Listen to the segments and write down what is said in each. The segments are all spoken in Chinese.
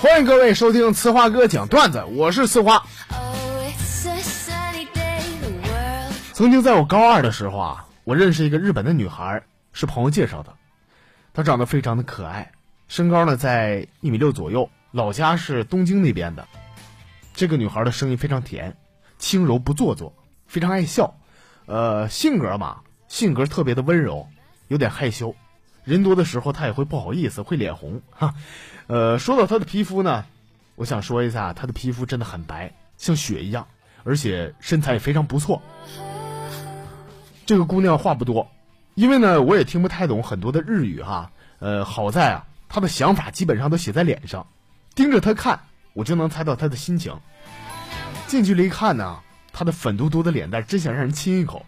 欢迎各位收听呲花哥讲段子，我是呲花。曾经在我高二的时候啊，我认识一个日本的女孩，是朋友介绍的。她长得非常的可爱，身高呢在一米六左右，老家是东京那边的。这个女孩的声音非常甜，轻柔不做作，非常爱笑。呃，性格嘛，性格特别的温柔，有点害羞。人多的时候她也会不好意思，会脸红哈。呃，说到她的皮肤呢，我想说一下，她的皮肤真的很白，像雪一样，而且身材也非常不错。这个姑娘话不多，因为呢，我也听不太懂很多的日语哈。呃，好在啊，她的想法基本上都写在脸上，盯着她看，我就能猜到她的心情。近距离看呢，她的粉嘟嘟的脸蛋真想让人亲一口。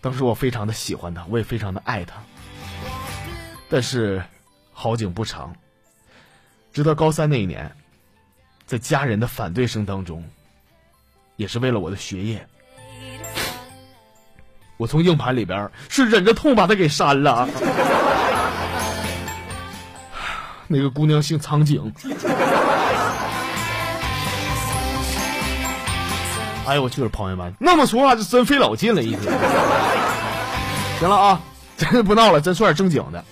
当时我非常的喜欢她，我也非常的爱她。但是好景不长，直到高三那一年，在家人的反对声当中，也是为了我的学业。我从硬盘里边是忍着痛把它给删了。那个姑娘姓苍井。哎呦我去，朋友们，那么说话就真费老劲了，一天。行了啊，真不闹了，真说点正经的。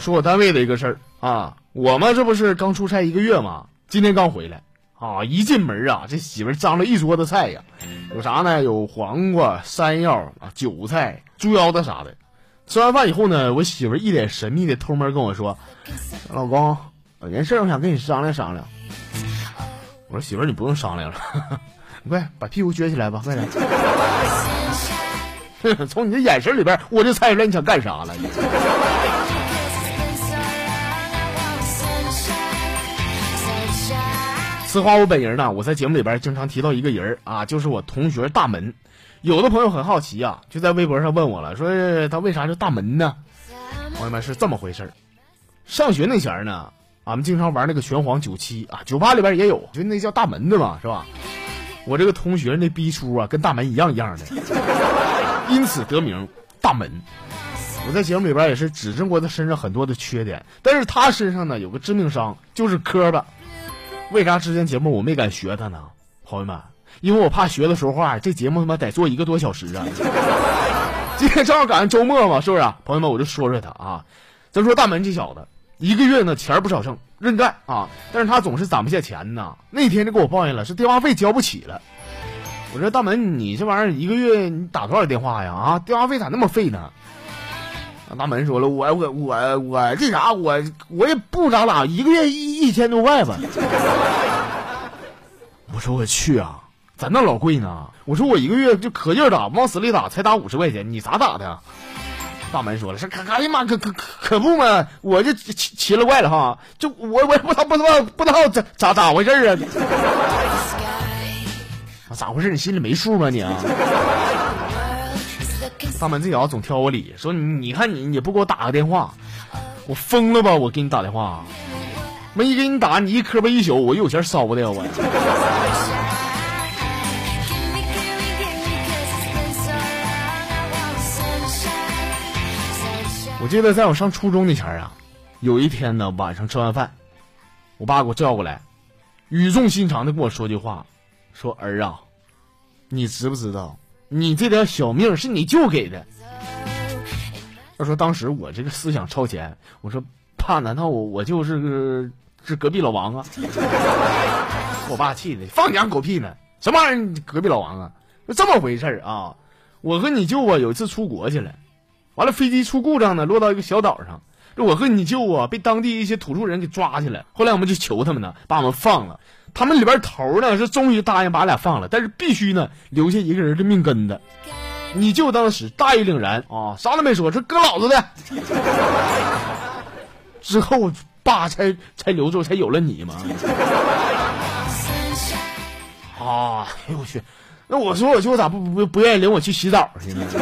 说我单位的一个事儿啊，我们这不是刚出差一个月吗？今天刚回来。啊！一进门啊，这媳妇张了一桌子菜呀，有啥呢？有黄瓜、山药啊、韭菜、猪腰子啥的。吃完饭以后呢，我媳妇一脸神秘的偷摸跟我说：“老公，有件事我想跟你商量商量。”我说：“媳妇，你不用商量了，快把屁股撅起来吧，快点。”从你的眼神里边，我就猜出来你想干啥了。此话我本人呢，我在节目里边经常提到一个人啊，就是我同学大门。有的朋友很好奇啊，就在微博上问我了，说他为啥叫大门呢？朋友们是这么回事上学那前呢，俺们经常玩那个拳皇九七啊，酒吧里边也有，就那叫大门的嘛，是吧？我这个同学那逼出啊，跟大门一样一样的，因此得名大门。我在节目里边也是指正过他身上很多的缺点，但是他身上呢有个致命伤，就是磕巴。为啥之前节目我没敢学他呢？朋友们，因为我怕学的说话，这节目他妈得做一个多小时啊！今天正好赶上周末嘛，是不是？朋友们，我就说说他啊。咱说大门这小子，一个月呢钱不少挣，认干啊，但是他总是攒不下钱呢。那天就给我抱怨了，是电话费交不起了。我说大门，你这玩意儿一个月你打多少电话呀？啊，电话费咋那么费呢？大门说了，我我我我这啥，我我也不咋打，一个月一一千多块吧。我说我去啊，咋那老贵呢？我说我一个月就可劲打，往死里打，才打五十块钱，你咋打的？大门说了，是可哎呀妈，可可可不嘛，我就奇奇了怪了哈，就我我也不知道不知道不知道咋咋咋回事啊？咋回事？你心里没数吗你？大门这小子总挑我理，说你你看你也不给我打个电话，我疯了吧？我给你打电话，没给你打，你一磕巴一宿，我有钱烧的呀我。我记得在我上初中那前儿啊，有一天呢晚上吃完饭，我爸给我叫过来，语重心长的跟我说句话，说儿啊，你知不知道？你这点小命是你舅给的。他说当时我这个思想超前，我说爸，难道我我就是个是隔壁老王啊？我爸气的，放你家狗屁呢！什么玩意儿？隔壁老王啊？就这么回事啊？我和你舅啊有一次出国去了，完了飞机出故障呢，落到一个小岛上。我和你舅啊被当地一些土著人给抓起来，后来我们就求他们呢，把我们放了。他们里边头呢是终于答应把俺俩放了，但是必须呢留下一个人的命根子。你舅当时大义凛然啊，啥都没说，说哥老子的。之后爸才才留住，才有了你嘛。啊，哎呦我去，那我说我去，我咋不不不愿意领我去洗澡去呢？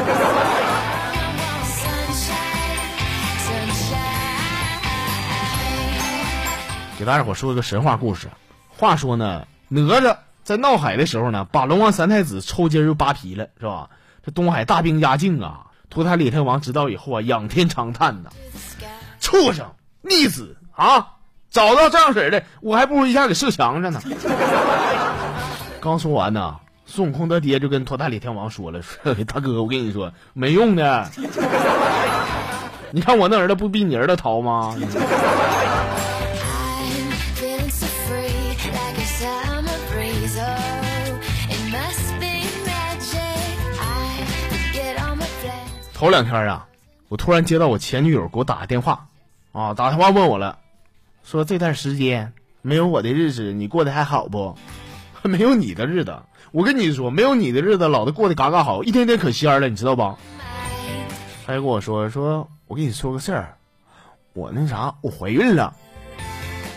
给大家伙说个神话故事。话说呢，哪吒在闹海的时候呢，把龙王三太子抽筋又扒皮了，是吧？这东海大兵压境啊！托塔李天王知道以后啊，仰天长叹呐：“畜生，逆子啊！找到这样式的，我还不如一下给射墙上呢。刚说完呢，孙悟空他爹就跟托塔李天王说了：“说 大哥，我跟你说，没用的。你看我那儿子不比你儿子淘吗？”头两天啊，我突然接到我前女友给我打个电话，啊，打电话问我了，说这段时间没有我的日子，你过得还好不？没有你的日子，我跟你说，没有你的日子，老子过得嘎嘎好，一天天可仙了，你知道吧？他就跟我说，说我跟你说个事儿，我那啥，我怀孕了。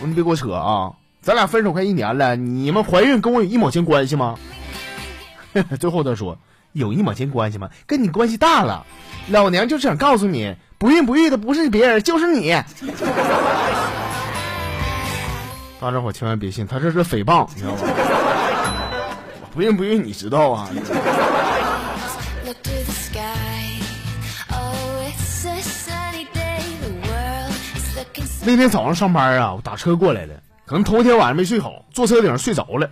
我说你别给我扯啊，咱俩分手快一年了，你们怀孕跟我有一毛钱关系吗？最后他说，有一毛钱关系吗？跟你关系大了。老娘就是想告诉你，不孕不育的不是别人，就是你。大家伙千万别信，他这是诽谤，你知道吗？不孕不育，你知道啊？那天早上上班啊，我打车过来的，可能头天晚上没睡好，坐车顶上睡着了。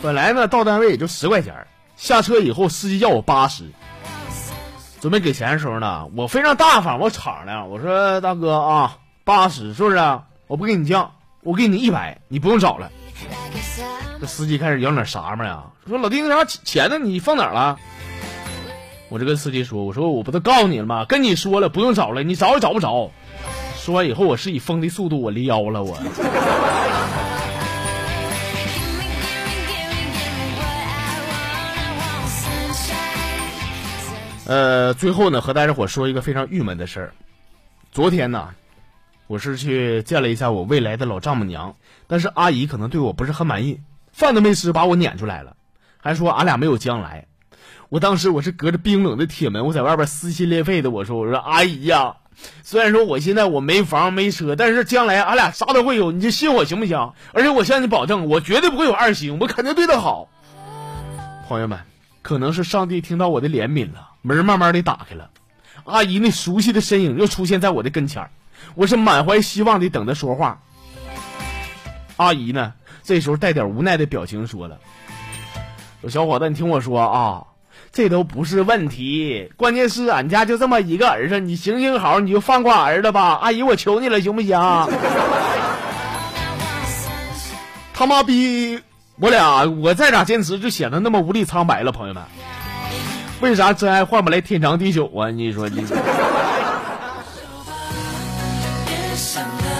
本来呢，到单位也就十块钱，下车以后，司机要我八十。准备给钱的时候呢，我非常大方，我敞亮，我说大哥啊，八十是不是？我不给你降，我给你一百，你不用找了。这司机开始有点啥嘛呀？说老弟，那啥钱呢？你放哪儿了？我就跟司机说，我说我不都告诉你了吗？跟你说了，不用找了，你找也找不着。说完以后，我是以风的速度我离腰了，我。呃，最后呢，和大家伙说一个非常郁闷的事儿。昨天呢，我是去见了一下我未来的老丈母娘，但是阿姨可能对我不是很满意，饭都没吃把我撵出来了，还说俺俩没有将来。我当时我是隔着冰冷的铁门，我在外边撕心裂肺的我说：“我说阿姨呀，虽然说我现在我没房没车，但是将来俺俩啥都会有，你就信我行不行？而且我向你保证，我绝对不会有二心，我肯定对她好。”朋友们。可能是上帝听到我的怜悯了，门慢慢的打开了，阿姨那熟悉的身影又出现在我的跟前我是满怀希望的等他说话。阿姨呢，这时候带点无奈的表情说了：“说小伙子，你听我说啊，这都不是问题，关键是俺家就这么一个儿子，你行行好，你就放过儿子吧，阿姨我求你了，行不行？” 他妈逼！我俩，我再咋坚持就显得那么无力苍白了，朋友们。为啥真爱换不来天长地久啊？你说你。i'm December.